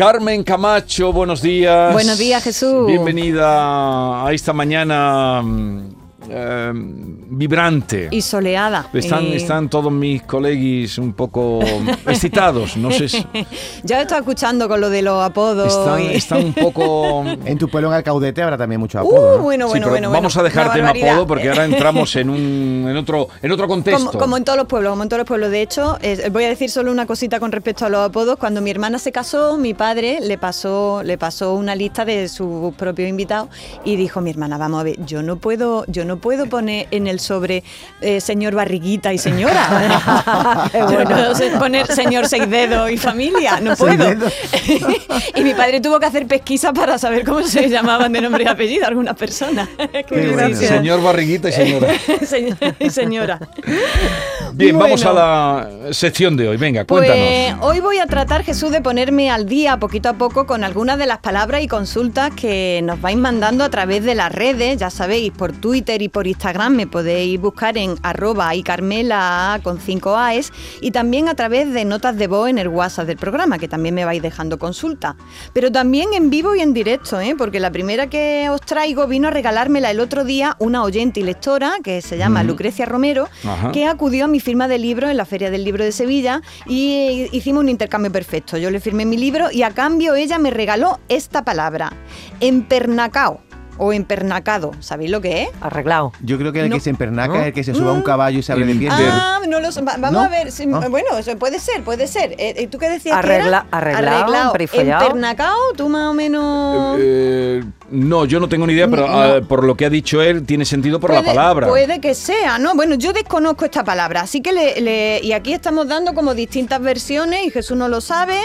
Carmen Camacho, buenos días. Buenos días, Jesús. Bienvenida a esta mañana mm, eh, vibrante. Y soleada. Están, Y- están todos mis colegis un poco excitados, no sé. si- Ya he estado escuchando con lo de los apodos. Están, y- están un poco... En tu pueblo en Alcaudete habrá también mucho Uh, apodo, ¿no? bueno, Sí, bueno, pero bueno. vamos a dejar Una tema barbaridad. apodo porque ahora entramos en, un, en, otro, en otro contexto. Como, como en todos los pueblos, como en todos los pueblos. De hecho, eh, voy a decir solo una cosita con respecto a los apodos. Cuando mi hermana se casó, mi padre le pasó, le pasó una lista de sus propios invitados y dijo mi hermana, vamos a ver, yo no puedo, yo no puedo poner en el sobre eh, señor barriguita y señora. Yo no puedo poner señor seis dedos y familia, no puedo. y mi padre tuvo que hacer pesquisa para saber cómo se llamaban de nombre y apellido algunas personas. Bueno. Señor Barriguita y señora. Señor y señora. Bien, vamos a la sección de hoy. Venga, Pues cuéntanos. hoy voy a tratar, Jesús, de ponerme al día poquito a poco con algunas de las palabras y consultas que nos vais mandando a través de las redes. Ya sabéis, por Twitter y por Instagram me podéis buscar en arroba y Carmela con 5 A's y también a través de notas de voz en el WhatsApp del programa, que también me vais dejando consultas. Pero también en vivo y en directo, ¿eh? porque la primera que os traigo vino a regalármela el otro día una oyente y lectora que se llama Lucrecia Romero, Ajá. que acudió a mi firma de libros en la Feria del Libro de Sevilla y hicimos un intercambio perfecto. Yo le firmé mi libro y a cambio ella me regaló esta palabra, empernacao o empernacado. ¿Sabéis lo que es? Arreglado. Yo creo que el No. que se empernaca ¿No? es el que se sube a un caballo y se abre de pierna. Ah, no lo sé. Va- Vamos ¿No? a ver. si- Ah. Bueno, eso puede ser, puede ser. Eh, eh, ¿Tú qué decías Arregla- que era? arreglado, perifollado. Empernacao, tú más o menos... Eh, no, yo no tengo ni idea, pero No. ah, por lo que ha dicho él, tiene sentido por la Puede- palabra. Puede que sea, ¿no? Bueno, yo desconozco esta palabra, así que le, le- y aquí estamos dando como distintas versiones y Jesús no lo sabe.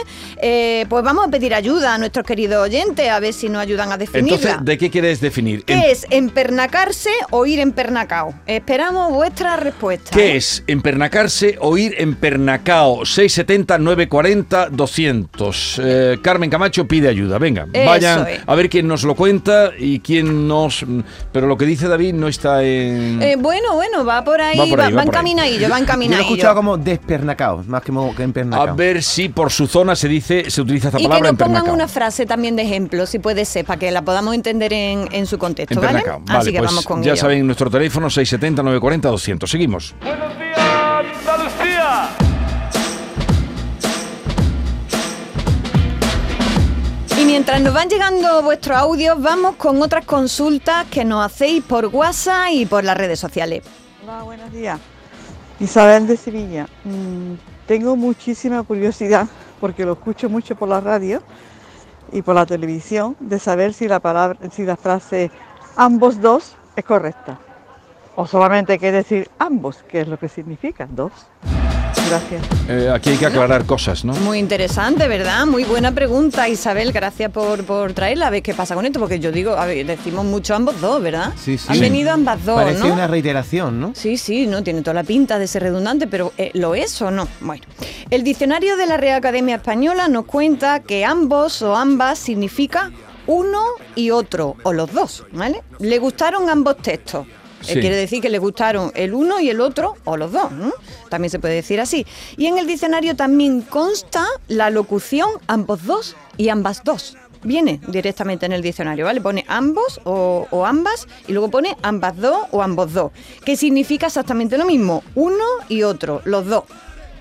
eh, pues vamos a pedir ayuda a nuestros queridos oyentes a ver si nos ayudan a definirla. Entonces, ¿de qué quieres definir? ¿Qué es empernacarse o ir empernacao? Esperamos vuestra respuesta. ¿Qué ¿eh? es empernacarse o ir empernacao? 670 940 200. Eh, Carmen Camacho pide ayuda. Venga, Eso vayan es. a ver quién nos lo cuenta y quién nos. Pero lo que dice David no está en. Eh, bueno, bueno, va por ahí, Va por ahí, va, va va encaminadillo, va Yo lo he escuchado como despernacao, más que, que a empernacao. ver si por su zona se dice, se utiliza esta Y que palabra nos pongan una frase también de ejemplo, si puede ser, para que la podamos entender en, en su contexto, ¿vale? Vale, Así que pues vamos con ya ello. saben nuestro teléfono 670 940 200. Seguimos. Buenos días, Andalucía. Y mientras nos van llegando vuestros audios, vamos con otras consultas que nos hacéis por WhatsApp y por las redes sociales. Hola, buenos días. Isabel de Sevilla. Mm, tengo muchísima curiosidad, porque lo escucho mucho por la radio y por la televisión, de saber si la palabra, si la frase ambos dos es correcta. O solamente hay que decir ambos, que es lo que significa dos. Gracias. Eh, aquí hay que aclarar cosas, ¿no? Muy interesante, ¿verdad? Muy buena pregunta, Isabel. Gracias por, por traerla. A ver qué pasa con esto, porque yo digo, a ver, decimos mucho ambos dos, ¿verdad? Sí, sí. Han venido ambas dos, Parece ¿no? una reiteración, ¿no? Sí, sí, no tiene toda la pinta de ser redundante, pero eh, ¿lo es o no? Bueno, el diccionario de la Real Academia Española nos cuenta que ambos o ambas significa uno y otro, o los dos, ¿vale? Le gustaron ambos textos. Eh, Sí. quiere decir que le gustaron el uno y el otro, o los dos. También se puede decir así. Y en el diccionario también consta la locución ambos dos y ambas dos. Viene directamente en el diccionario, ¿vale? Pone ambos o, o ambas y luego pone ambas dos o ambos dos, que significa exactamente lo mismo, uno y otro, los dos.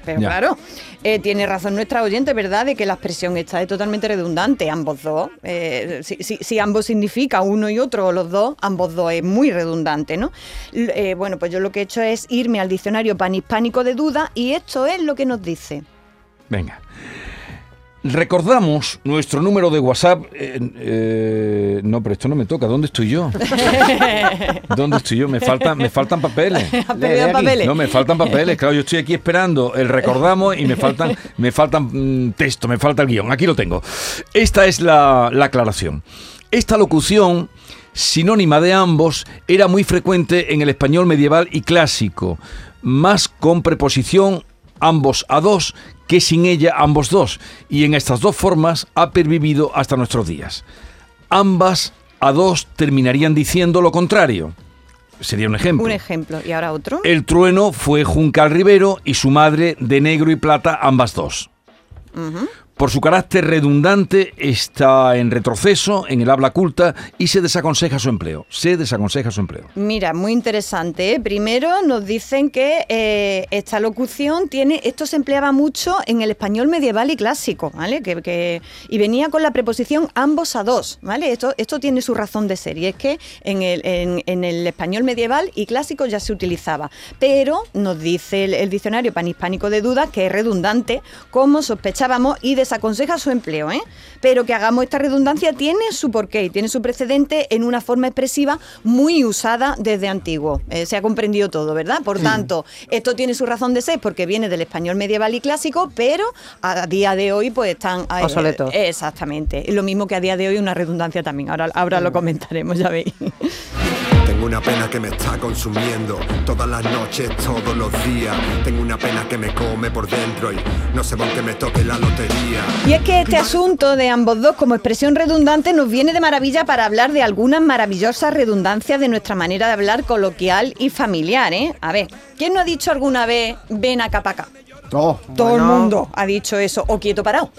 Pero Ya. claro, eh, tiene razón nuestra oyente, ¿verdad?, de que la expresión esta es totalmente redundante, ambos dos. Eh, si, si- si ambos significa uno y otro, o los dos, ambos dos es muy redundante, ¿no? Eh, bueno, pues yo lo que he hecho es irme al diccionario panhispánico de duda y esto es lo que nos dice. Venga. Recordamos nuestro número de WhatsApp. eh, eh, no, pero esto no me toca. ¿Dónde estoy yo? ¿Dónde estoy yo? Me faltan, me faltan papeles. No, me faltan papeles. Claro, yo estoy aquí esperando el recordamos y me faltan, me faltan mm, texto, me falta el guion. Aquí lo tengo. Esta es la, la aclaración. Esta locución, sinónima de ambos, era muy frecuente en el español medieval y clásico, más con preposición ambos a dos que sin ella ambos dos, y en estas dos formas ha pervivido hasta nuestros días. Ambas a dos terminarían diciendo lo contrario. Sería un ejemplo. Un ejemplo. ¿Y ahora otro? El trueno fue Juncal Rivero y su madre de negro y plata ambas dos. Por su carácter redundante, está en retroceso en el habla culta y se desaconseja su empleo. Se desaconseja su empleo. Mira, muy interesante. ¿eh? Primero nos dicen que eh, esta locución tiene, esto se empleaba mucho en el español medieval y clásico, ¿vale? Que, que- y venía con la preposición ambos a dos, ¿vale? Esto, esto tiene su razón de ser y es que en el, en- el español medieval y clásico ya se utilizaba, pero nos dice el, el diccionario panhispánico de dudas que es redundante, como sospechábamos, y desaconseja su empleo, ¿eh? Pero que hagamos esta redundancia tiene su porqué y tiene su precedente en una forma expresiva muy usada desde antiguo. Eh, se ha comprendido todo, ¿verdad? Por tanto, esto tiene su razón de ser porque viene del español medieval y clásico, pero a día de hoy pues están... eh, Obsoletos. exactamente. Lo mismo que a día de hoy una redundancia también. Ahora, ahora lo comentaremos, ya veis. Tengo una pena que me está consumiendo todas las noches, todos los días. Tengo una pena que me come por dentro y no sé por qué me toque la lotería. Y es que este asunto de ambos dos como expresión redundante nos viene de maravilla para hablar de algunas maravillosas redundancias de nuestra manera de hablar coloquial y familiar, ¿eh? A ver, ¿quién no ha dicho alguna vez ven acá para acá? Oh, Todo el mundo ha dicho eso, o quieto parado.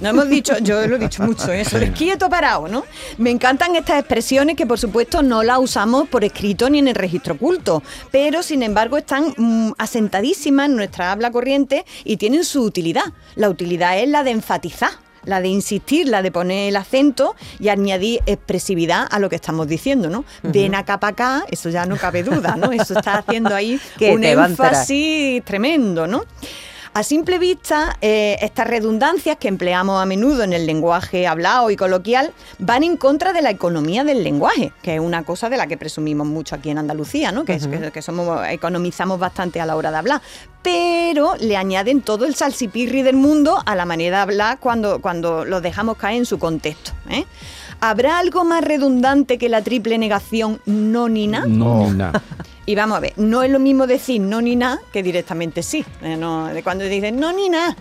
No hemos dicho, yo lo he dicho mucho, eso de quieto parado, ¿no? Me encantan estas expresiones que por supuesto no las usamos por escrito ni en el registro oculto, pero sin embargo están mm, asentadísimas en nuestra habla corriente y tienen su utilidad. La utilidad es la de enfatizar. La de insistir, la de poner el acento y añadir expresividad a lo que estamos diciendo, ¿no? Ven acá para acá, eso ya no cabe duda, ¿no? Eso está haciendo ahí Que un énfasis tremendo, ¿no? A simple vista, eh, estas redundancias que empleamos a menudo en el lenguaje hablado y coloquial van en contra de la economía del lenguaje, que es una cosa de la que presumimos mucho aquí en Andalucía, ¿no? que, es- que- que somos, economizamos bastante a la hora de hablar. Pero le añaden todo el salsipirri del mundo a la manera de hablar cuando, cuando lo dejamos caer en su contexto. ¿eh? ¿Habrá algo más redundante que la triple negación no ni? No, ni nada. Y vamos a ver, no es lo mismo decir no ni nada que directamente sí. Eh, no, de cuando dicen no ni nada.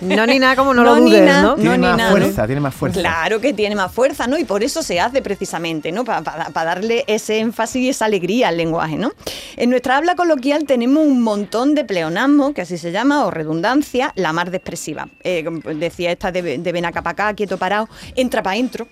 No ni nada como no, lo dudes, na, ¿no? Tiene ni más na, fuerza, ¿no? tiene más fuerza. Claro que tiene más fuerza, ¿no? Y por eso se hace precisamente, ¿no? Para darle ese énfasis y esa alegría al lenguaje, ¿no? En nuestra habla coloquial tenemos un montón de pleonasmos, que así se llama, o redundancia, la más de expresiva. Eh, decía esta de, de ven acá para acá, quieto parado, entra para adentro,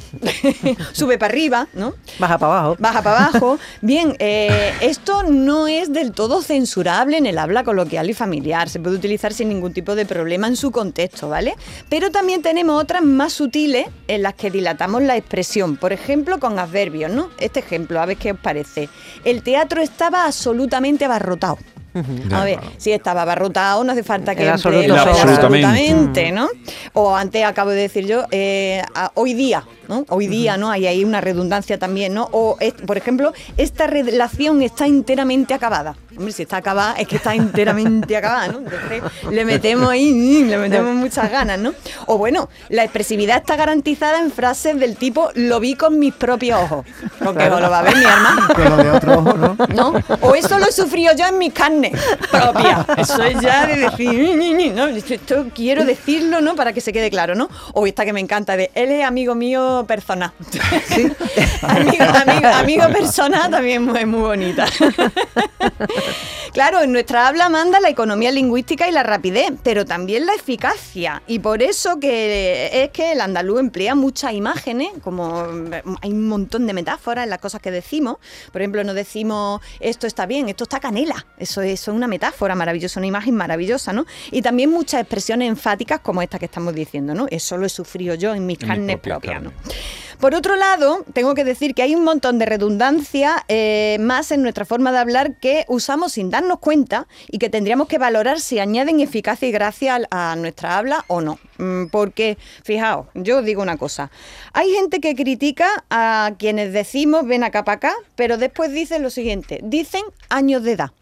sube para arriba, ¿no? Baja para abajo. Baja para abajo. Bien, eh, esto no es del todo censurable en el habla coloquial y familiar. Se puede utilizar sin ningún tipo de problema en su contexto, ¿vale? Pero también tenemos otras más sutiles en las que dilatamos la expresión. Por ejemplo, con adverbios, ¿no? Este ejemplo, a ver qué os parece. El teatro estaba absolutamente abarrotado. Ya, A ver, claro. si estaba abarrotado, no hace falta que El absolutamente. absolutamente, ¿no? O antes acabo de decir yo, eh, a- hoy día, ¿no? Hoy día, ¿no? Hay ahí una redundancia también, ¿no? O, es- por ejemplo, esta relación está enteramente acabada. Hombre, si está acabada, es que está enteramente acabada, ¿no? Entonces, le metemos ahí, mm, le metemos muchas ganas, ¿no? O bueno, la expresividad está garantizada en frases del tipo, lo vi con mis propios ojos. Porque no lo va a ver mi hermano. Lo de otro ojo, ¿no? ¿no? O eso lo he sufrido yo en mis carnes propias. Eso es ya de decir, "Ni, ni, ni", ¿no? Esto quiero decirlo, ¿no? Para que se quede claro, ¿no? O esta que me encanta de, él es amigo mío persona. amigo, amigo, amigo persona también es muy bonita. Claro, en nuestra habla manda la economía lingüística y la rapidez, pero también la eficacia. Y por eso que es que el andaluz emplea muchas imágenes, como mm, hay un montón de metáforas en las cosas que decimos. Por ejemplo, no decimos esto está bien, esto está canela. Eso es, eso es una metáfora maravillosa, una imagen maravillosa, ¿no? Y también muchas expresiones enfáticas como esta que estamos diciendo, ¿no? Eso lo he sufrido yo en mis En carnes propias propias, ¿no? Por otro lado, tengo que decir que hay un montón de redundancia eh, más en nuestra forma de hablar que usamos sin darnos cuenta y que tendríamos que valorar si añaden eficacia y gracia a nuestra habla o no. Mm, Porque, fijaos, yo os digo una cosa. Hay gente que critica a quienes decimos ven acá para acá, pero después dicen lo siguiente. Dicen años de edad.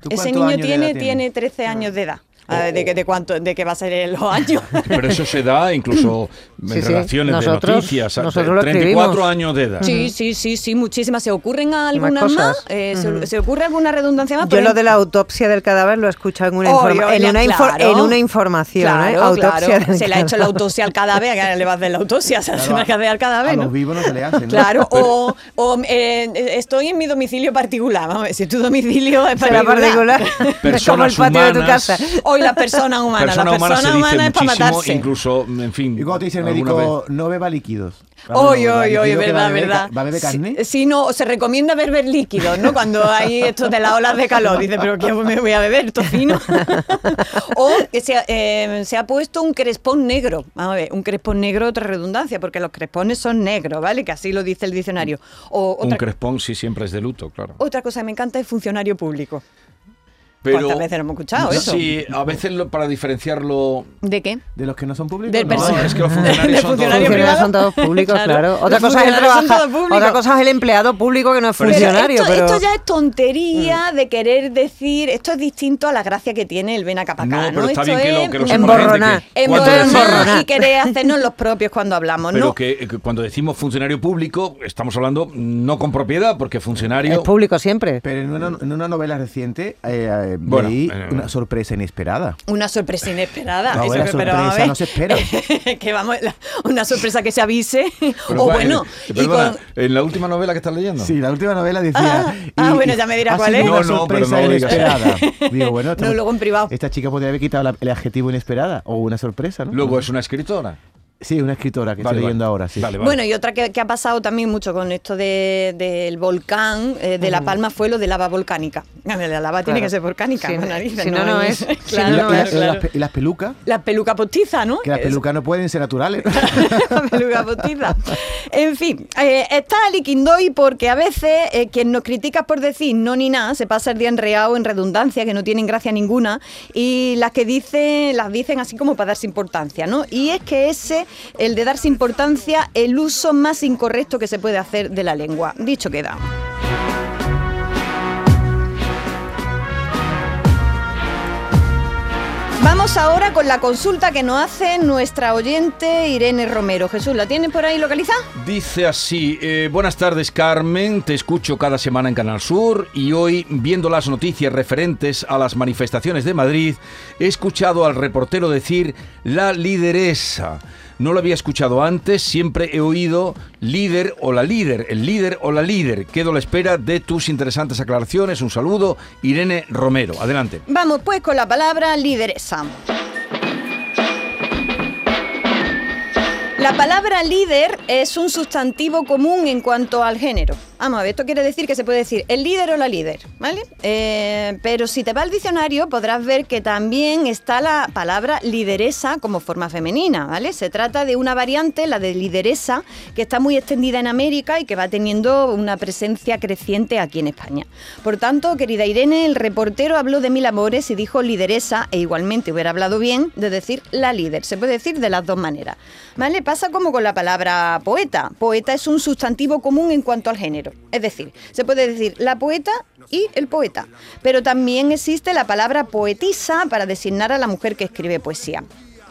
¿Tú Ese niño tiene, tiene tienes? 13 años de edad. A ver, ¿De, qué- de cuánto, ¿De qué va a ser en los años? Pero eso se da incluso en Sí, sí. relaciones Nosotros- de noticias. a- nosotros lo 34 escribimos. años de edad. Sí, sí, sí, sí, muchísimas. ¿Se ocurren algunas cosas. más? Eh, ¿se, se ocurre alguna redundancia más? Yo lo de la autopsia del cadáver lo he escuchado en una, Oye, informa- en una, infor- claro. en una información. ¿eh? Claro, Autopsia claro. Se le ha hecho la autopsia al cadáver, que le va a hacer la autopsia, se hace Claro, una cadea al cadáver, A ¿no? los vivos no se le hace, ¿no? Claro, o, o, eh, estoy en mi domicilio particular. Vamos a ver, si tu domicilio es particular. particular. es como el Personas patio de tu humanas. casa. O y las personas humanas. Persona las humana personas se dice humanas es para matarse. incluso, en fin. Y cuando te dice el médico, no beba líquidos. Oye, oye, oye, va verdad, beber verdad. ¿Va a beber carne? Sí, sí, no, se recomienda beber líquidos, ¿no? Cuando hay esto de las olas de calor. Dice, pero ¿qué me voy a beber? Tocino. o que se, ha- eh, se ha puesto un crespón negro. Vamos a ver, un crespón negro, otra redundancia, porque los crespones son negros, ¿vale? Que así lo dice el diccionario. O Un crespón sí siempre es de luto, claro. otra cosa que me encanta es funcionario público. Pero, ¿Cuántas veces lo hemos escuchado eso? Sí, a veces lo- para diferenciarlo... ¿De qué? ¿De los que no son públicos? Del No, es que los funcionarios son todos funcionario públicos. privado. son todos públicos, Claro. claro. Otra cosa, es el trabaja- todos públicos. otra cosa es el empleado público que no es Pero funcionario, esto, pero... esto ya es tontería de querer decir, esto es distinto a la gracia que tiene el ven acá pa' acá, No, ¿no? pero está Esto bien que lo, es que lo emborronar. que emborronar decimos- y querer hacernos los propios cuando hablamos, Pero ¿no? que, que cuando decimos funcionario público, estamos hablando no con propiedad, porque funcionario... Es público siempre. Pero en una, en una novela reciente eh, eh, Bueno, leí eh, una sorpresa inesperada. Una sorpresa inesperada. No, la pero a sorpresa ver. no se espera. que vamos, la- una sorpresa que se avise. Pero, o ¿cuál- bueno, eh, y perdona, con- ¿en la última novela que estás leyendo? Sí, la última novela decía. Ah, ah, bueno, ya me dirá cuál es. Una No, no, pero sorpresa no inesperada. Digo, bueno, esta- No, luego en privado. Esta chica podría haber quitado la- el adjetivo inesperada o una sorpresa, ¿no? Luego es una escritora. Sí, una escritora que Vale, estoy vale. leyendo ahora, sí. Vale, vale. Bueno, y otra que, que ha pasado también mucho con esto de- del volcán eh, de La Palma fue lo de lava volcánica. La lava tiene que ser volcánica. Si no- narices, si no, no es. Y claro, la- no y la- es, y las claro. pe- y las pelucas, La peluca postiza, ¿no? que las pelucas no pueden ser naturales. la peluca postiza. En fin, eh, está Ali Quindoy porque a veces eh, quien nos critica por decir no ni nada se pasa el día enreado en redundancia, que no tienen gracia ninguna, y las que dicen, las dicen así como para darse importancia, ¿no? Y es que ese, el de darse importancia, el uso más incorrecto que se puede hacer de la lengua. Dicho queda. Vamos ahora con la consulta que nos hace nuestra oyente Irene Romero. Jesús, ¿la tienes por ahí localizada? Dice así, eh, buenas tardes Carmen, te escucho cada semana en Canal Sur y hoy, viendo las noticias referentes a las manifestaciones de Madrid, he escuchado al reportero decir la lideresa. No lo había escuchado antes, siempre he oído líder o la líder, el líder o la líder. Quedo a la espera de tus interesantes aclaraciones. Un saludo, Irene Romero. Adelante. Vamos pues con la palabra lideresa. La palabra líder es un sustantivo común en cuanto al género. Vamos a ver, esto quiere decir que se puede decir el líder o la líder, ¿vale? Eh, pero si te va al diccionario podrás ver que también está la palabra lideresa como forma femenina, ¿vale? Se trata de una variante, la de lideresa, que está muy extendida en América y que va teniendo una presencia creciente aquí en España. Por tanto, querida Irene, el reportero habló de mil amores y dijo lideresa e igualmente hubiera hablado bien de decir la líder. Se puede decir de las dos maneras. ¿Vale? Pasa como con la palabra poeta. Poeta es un sustantivo común en cuanto al género. Es decir, se puede decir la poeta y el poeta. Pero también existe la palabra poetisa para designar a la mujer que escribe poesía.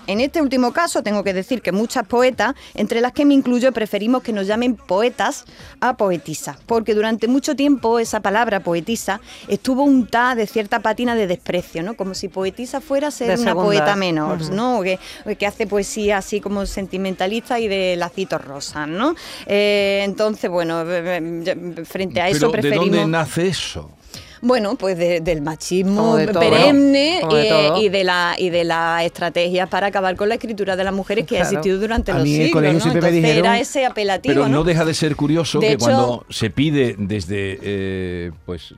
En este último caso tengo que decir que muchas poetas, entre las que me incluyo, preferimos que nos llamen poetas a poetisa, porque durante mucho tiempo esa palabra poetisa estuvo untada de cierta pátina de desprecio, ¿no? Como si poetisa fuera ser De una poeta menor. ¿no? O que, que hace poesía así como sentimentalista y de lacitos rosas, ¿no? Eh, entonces, bueno, frente a eso Pero, ¿de preferimos... dónde nace eso? Bueno, pues de- del machismo Como de todo, perenne ¿no? Como de eh, y de la y de las estrategias para acabar con la escritura de las mujeres que ha existido durante A los mí en el siglos, colegio ¿no? siempre me dijeron- era ese apelativo, Pero no ¿no? deja de ser curioso De que hecho- cuando se pide desde, eh, pues,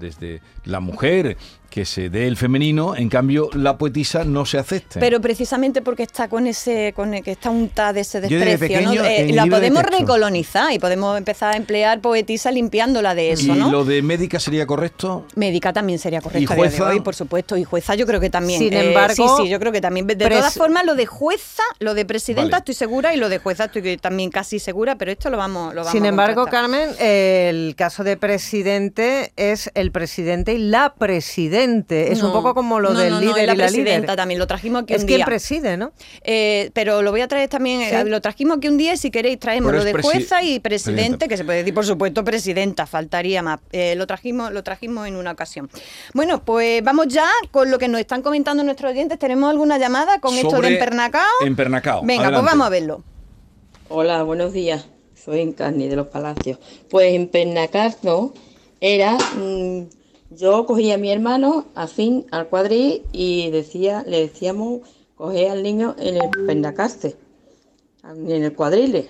desde la mujer que se dé el femenino, en cambio la poetisa no se acepte. Pero precisamente porque está con ese, con el que está untada de ese desprecio, ¿no? Eh, la podemos recolonizar y podemos empezar a emplear poetisa limpiándola de eso, ¿Y ¿no? lo de médica sería correcto? Médica también sería correcto ¿Y a día de jueza? hoy, por supuesto. Y jueza yo creo que también. Sin Eh, embargo, sí, sí, yo creo que también. De todas formas, lo de jueza, lo de presidenta Vale. estoy segura y lo de jueza estoy también casi segura, pero esto lo vamos, lo vamos Sin a embargo. Carmen, el caso de presidente es el presidente y la presidente. Es un poco como lo no, del no, no, líder y la y la presidenta líder. también, lo trajimos aquí Es un quien día. preside, ¿no? Eh, pero lo voy a traer también, eh, Sí. lo trajimos aquí un día y si queréis traemos lo es de jueza y presidente, presidenta. que se puede decir por supuesto presidenta, faltaría más. Eh, lo trajimos, lo trajimos en una ocasión. Bueno, pues vamos ya con lo que nos están comentando nuestros oyentes. ¿Tenemos alguna llamada con esto de empernacao? empernacao. Venga, Adelante. pues vamos a verlo. Hola, buenos días. Soy Encarni de los Palacios. Pues en Pernacarno era mm, Yo cogía a mi hermano afín al cuadril y decía, le decíamos coger al niño en el pendacaste, en el cuadrile.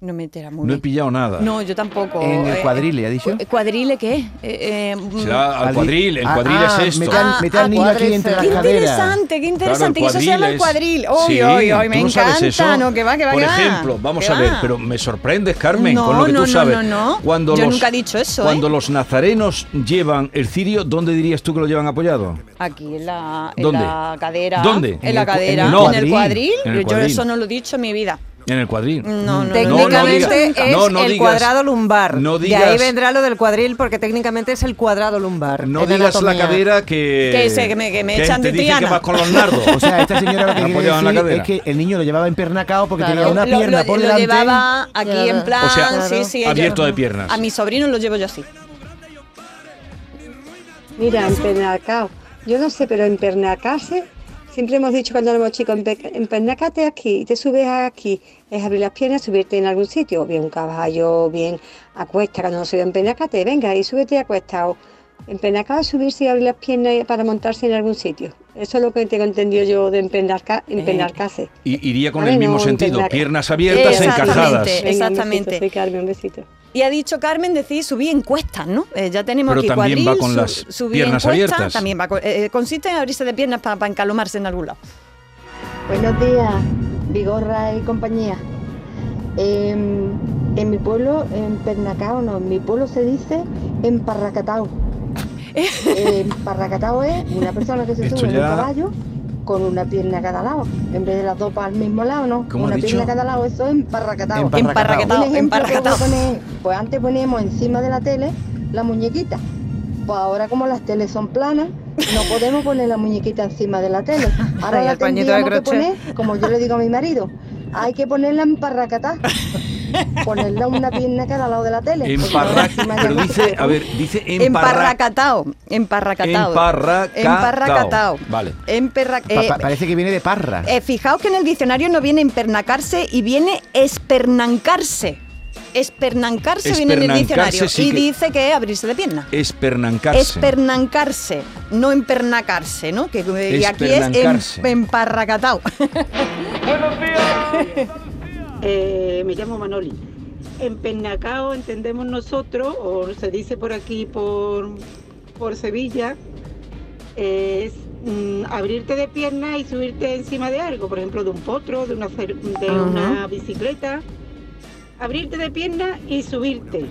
No me entera muy No he pillado nada. No, yo tampoco. En el Eh, cuadrile, ¿ha dicho? cu- ¿Cuadrile qué? Eh, eh, mm, Será al cuadril, el Ah, cuadril ah, es esto. Mete al, Ah, mete al ah, niño aquí entre las Qué caderas. interesante, qué interesante. Claro, que eso se llama el cuadril. Uy, Sí, uy, uy, me ¿tú no sabes encanta. eso? No, que va, que va, Por que va. ejemplo, vamos a ver, va. pero me sorprendes, Carmen, No, con lo que no, tú no, sabes. no, no. Cuando Yo los, nunca he dicho eso, ¿eh? Cuando los nazarenos llevan el cirio, ¿dónde dirías tú que lo llevan apoyado? Aquí en la, en ¿Dónde? la cadera. ¿Dónde? En la cadera. en el en el cuadril. Yo eso no lo he dicho en mi vida. En el cuadril. No, no, Técnicamente no digas- es no, no el digas- cuadrado lumbar. no de ahí digas- vendrá lo del cuadril porque técnicamente es el cuadrado lumbar. No en digas la cadera que. Que se- que me- que me echan te de dicen que Triana. vas con los nardos. O sea, esta señora lo que quiere en decir es que el niño lo llevaba empernacado porque Claro. tenía una Lo- pierna lo, por lo delante. llevaba aquí Claro. en plan. O sea, sí, sí, yo- abierto de piernas. A mi sobrino lo llevo yo así. Mira, empernacao. Yo no sé, pero empernacarse, siempre hemos dicho cuando éramos chicos, empe- empernacate aquí, te subes aquí, es abrir las piernas, subirte en algún sitio, bien un caballo, bien acuesta, cuando no se ve empernacate, venga y súbete acostado. Empernacado es subirse y abrir las piernas para montarse en algún sitio. Eso es lo que tengo entendido yo de empernaca, empernarcarse. Y iría con el mismo no, sentido. Piernas abiertas, Exactamente. encajadas. Venga, Un Exactamente. besito, soy Carmen, un besito. Y ha dicho Carmen decir subir encuestas, ¿no? Eh, ya tenemos Pero aquí también cuadril, va con las subir piernas encuesta, abiertas. También va con- eh, eh, consiste en abrirse de piernas para encalomarse en algún lado. Buenos días, Vigorra y compañía. Em, en mi pueblo, en Pernacao, no, en mi pueblo se dice emparracatao. Emparracatao es una persona que se Esto sube en un caballo con una pierna a cada lado. En vez de las dos para el mismo lado, ¿no? ¿Cómo ha una dicho? pierna a cada lado, eso es emparracatao. Emparracatao. Un ejemplo que emparraquetao. voy a poner, pues antes poníamos encima de la tele la muñequita. Pues ahora como las teles son planas, no podemos poner la muñequita encima de la tele. Ahora la el pañito de tendríamos que crochet. poner, como yo le digo a mi marido, hay que ponerla en parracatá. Ponerla una pierna cada lado de la tele. Emparra- Pero dice, a ver, dice emparra- Emparracatao. Emparracatao. Emparracatao. Emparracatao. Vale. Emperra- eh, pa- parece que viene de parra. eh, fijaos que en el diccionario no viene empernacarse y viene espernancarse. Espernancarse viene en el diccionario sí y que- dice que es abrirse de pierna. Espernancarse. Espernancarse, no empernacarse, ¿no? Que, y aquí es em- emparracatao. Buenos días. Eh, me llamo Manoli. En Pernacao entendemos nosotros, o se dice por aquí por, por Sevilla, es mm, abrirte de pierna y subirte encima de algo, por ejemplo de un potro, de una, de Ajá. una bicicleta. Abrirte de pierna y subirte.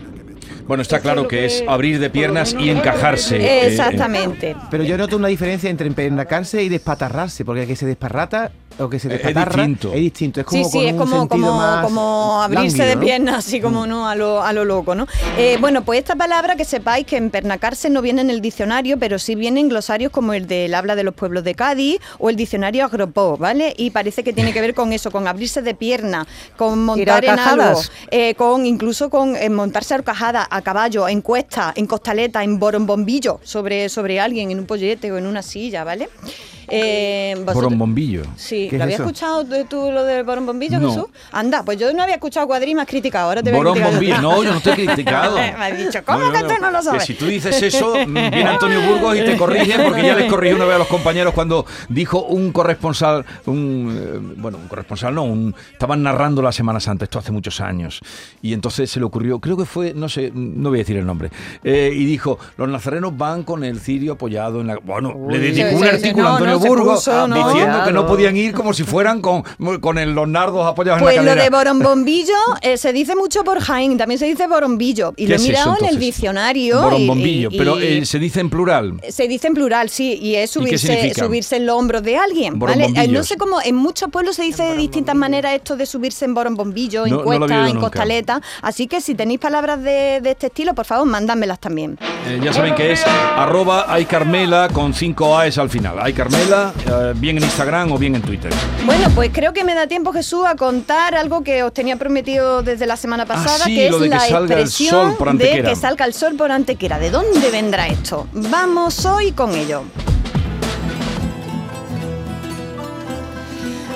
Bueno, está Eso claro es que es abrir de piernas y encajarse. yo- eh, Exactamente. Pero yo noto una diferencia entre empernacarse y despatarrarse, porque el que se desparrata o que se Es- distinto. es distinto. Es como sí, sí, con es un como, sentido como, más como abrirse lánguido, de ¿no? piernas, así como no a lo, a lo loco, ¿no? Eh, bueno, pues esta palabra que sepáis que empernacarse no viene en el diccionario, pero sí viene en glosarios como el del habla de los pueblos de Cádiz o el diccionario Agropó, ¿vale? Y parece que tiene que ver con eso, con abrirse de pierna, con montar en algo, eh, con incluso con eh, montarse a horcajada, a caballo, en cuesta, en costaleta, en borombombillo, sobre, sobre alguien, en un pollete o en una silla, ¿vale? Eh, vosotros- Borombombillo. Sí, ¿Qué ¿lo es habías eso? escuchado tú lo del borombombillo, No. Jesús? Anda, pues yo no había escuchado me has criticado. Ahora te voy a criticar. Borombombillo. No, yo no he criticado. me has dicho, ¿cómo que tú no lo sabes? Que si tú dices eso, mm, viene Antonio Burgos y te corrige, porque ya les corrigió una vez a los compañeros cuando dijo un corresponsal, un, eh, bueno, un corresponsal no, un, estaban narrando la Semana Santa, esto hace muchos años, y entonces se le ocurrió, creo que fue, no sé, no voy a decir el nombre, eh, y dijo, los nazarenos van con el cirio apoyado en la... Bueno, le dedicó sí, un sí, artículo no, a Antonio no, Burgos no. diciendo que no podían ir como si fueran con, con el- los nardos apoyados Pues en lo la de cadera. borombombillo eh, se dice mucho por Jaén, también se dice borombillo. Y ¿Qué lo he es eso, mirado en el diccionario. y- Borombombillo, y- pero eh, se dice en plural. Se dice en plural, sí, y es ¿Y qué subirse, subirse en los hombros de alguien, ¿vale? Eh, No sé cómo, en muchos pueblos se dice de distintas maneras esto de subirse en borombombillo, en No- no lo cuesta, oído en nunca. costaleta. Así que si tenéis palabras de, de este estilo, por favor, mándamlas también. Eh, ya saben que es arroba aycarmela con 5 A's al final. Aycarmela, eh, bien en Instagram o bien en Twitter. Bueno, pues creo que me da tiempo, Jesús, a contar algo que os tenía prometido desde la semana pasada, Ah, sí, que lo es de que la salga el expresión sol por de que salga el sol por Antequera. ¿De dónde vendrá esto? Vamos hoy con ello.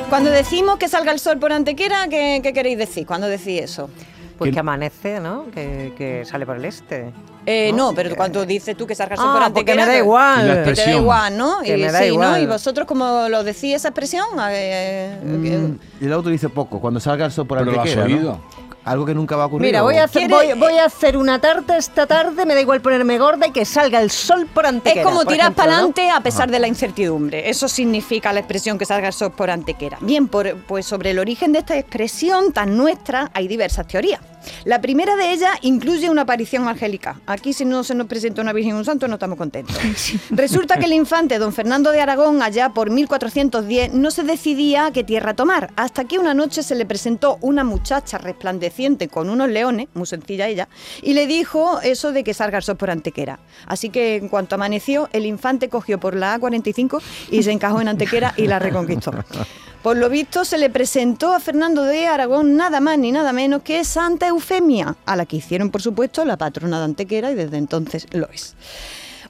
Cuando decimos que salga el sol por Antequera, ¿qué, qué queréis decir? cuando decís eso? Pues Que- que amanece, ¿no? Que, que sale por el este. Eh, no, pero cuando dices tú que salga el sol Ah, por porque Antequera, me da que- igual. La Que te da igual, ¿no? Que y, me da sí, ¿no? ¿Y vosotros cómo lo decís esa expresión? Eh, que- Mm, yo la utilizo poco, cuando salga el sol por Pero lo has Antequera. Algo que nunca va a ocurrir. Mira, voy a, hacer, ¿Quiere- voy, voy a hacer una tarta esta tarde, me da igual ponerme gorda y que salga el sol por antequera. Es como tirar para ¿no? adelante a pesar de la incertidumbre. Eso significa la expresión que salga el sol por antequera. Bien, por- pues sobre el origen de esta expresión tan nuestra hay diversas teorías. La primera de ellas incluye una aparición angélica. Aquí si no se nos presenta una Virgen y un Santo no estamos contentos. Resulta que el infante don Fernando de Aragón allá por 1410 no se decidía qué tierra tomar, hasta que una noche se le presentó una muchacha resplandeciente con unos leones, muy sencilla ella, y le dijo eso de que salga el sol por Antequera. Así que en cuanto amaneció, el infante cogió por la A45 y se encajó en Antequera y la reconquistó. Por lo visto se le presentó a Fernando de Aragón nada más ni nada menos que Santa Eufemia, a la que hicieron por supuesto la patrona de Antequera y desde entonces lo es.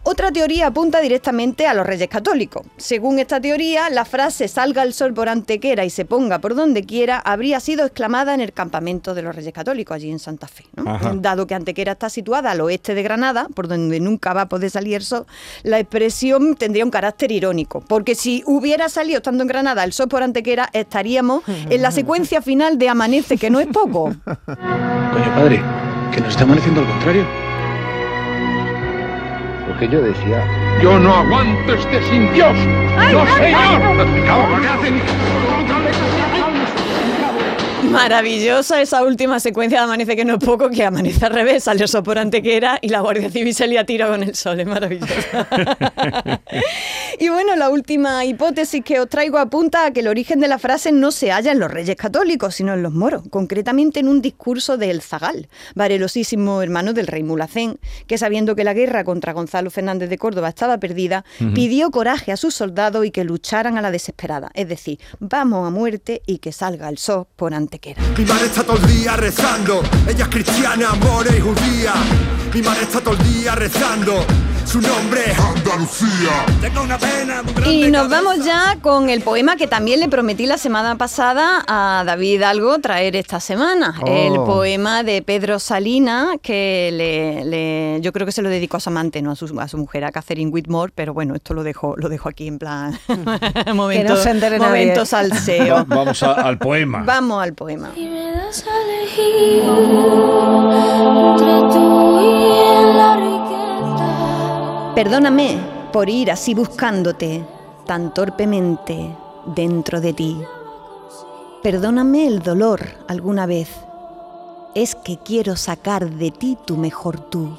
Otra teoría apunta directamente a los reyes católicos. Según esta teoría, la frase salga el sol por Antequera y se ponga por donde quiera habría sido exclamada en el campamento de los reyes católicos, allí en Santa Fe. Dado que Antequera está situada al oeste de Granada, por donde nunca va a poder salir el sol, la expresión tendría un carácter irónico. Porque si hubiera salido estando en Granada el sol por Antequera, estaríamos en la secuencia final de Amanece, que no es poco. Coño, padre, que nos está amaneciendo al contrario. Porque yo decía, Yo no aguanto este sin Dios. ¡No, señor! Maravillosa esa última secuencia de Amanece que no es poco, que amanece al revés, salió sol por Antequera y la Guardia Civil se le ha tirado con el sol, es maravillosa. y bueno, la última hipótesis que os traigo apunta a que el origen de la frase no se halla en los reyes católicos, sino en los moros, concretamente en un discurso de El Zagal, varelosísimo hermano del rey Mulacén, que sabiendo que la guerra contra Gonzalo Fernández de Córdoba estaba perdida, pidió coraje a sus soldados y que lucharan a la desesperada, es decir, vamos a muerte y que salga el sol por Mi madre está todo el día rezando, ella es cristiana, more y judía. Mi madre está todo el día rezando, su nombre es Andalucía. Tengo una pena muy grande. Y nos vamos ya con el poema que también le prometí la semana pasada a David Algo traer esta semana. Oh. El poema de Pedro Salina, que le, le- yo creo que se lo dedicó a su amante, no a su, a su mujer, a Catherine Whitmore, pero bueno, esto lo dejo, lo dejo aquí en plan momento, nadie. momento salseo. Va- vamos a- al poema. Vamos al poema. Perdóname por ir así buscándote tan torpemente dentro de ti. Perdóname el dolor alguna vez. Es que quiero sacar de ti tu mejor tú.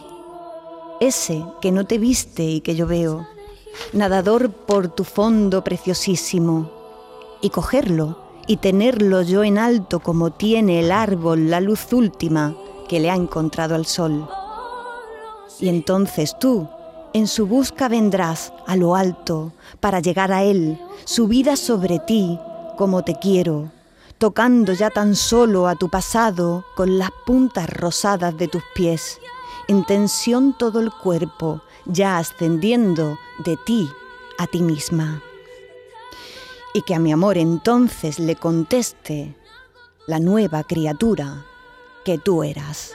Ese que no te viste y que yo veo. Nadador por tu fondo preciosísimo. Y cogerlo y tenerlo yo en alto como tiene el árbol la luz última que le ha encontrado al sol. Y entonces tú, en su busca vendrás a lo alto para llegar a él, subida sobre ti como te quiero, tocando ya tan solo a tu pasado con las puntas rosadas de tus pies, en tensión todo el cuerpo, ya ascendiendo de ti a ti misma. Y que a mi amor entonces le conteste la nueva criatura que tú eras.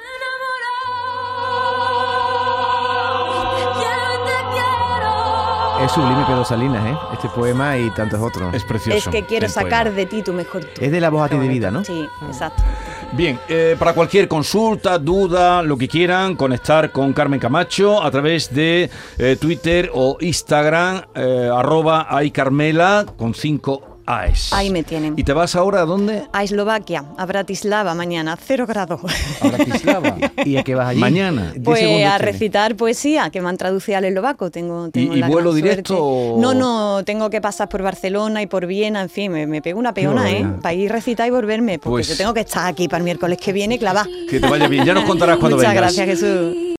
Es sublime Pedro Salinas, ¿eh? Este poema y tantos otros. Es Es que quiero sacar de ti tu mejor tú. Es de la voz a ti de vida, ¿no? Sí, exacto. Bien, eh, para cualquier consulta, duda, lo que quieran, conectar con Carmen Camacho a través de eh, Twitter o Instagram, eh, arroba iCarmela con 5 Ahí me tienen. ¿Y te vas ahora a dónde? A Eslovaquia, a Bratislava, mañana, cero grados. A Bratislava. ¿Y a qué vas allí? Mañana. Pues a recitar poesía, que me han traducido al eslovaco. Tengo, tengo y la vuelo gran directo o- No, no, tengo que pasar por Barcelona y por Viena, en fin, me, me pego una peona, ¿eh? Para ir a recitar y volverme, porque Pues- yo tengo que estar aquí para el miércoles que viene, clava. Que te vaya bien. Ya nos contarás cuando Muchas vengas. gracias, Jesús.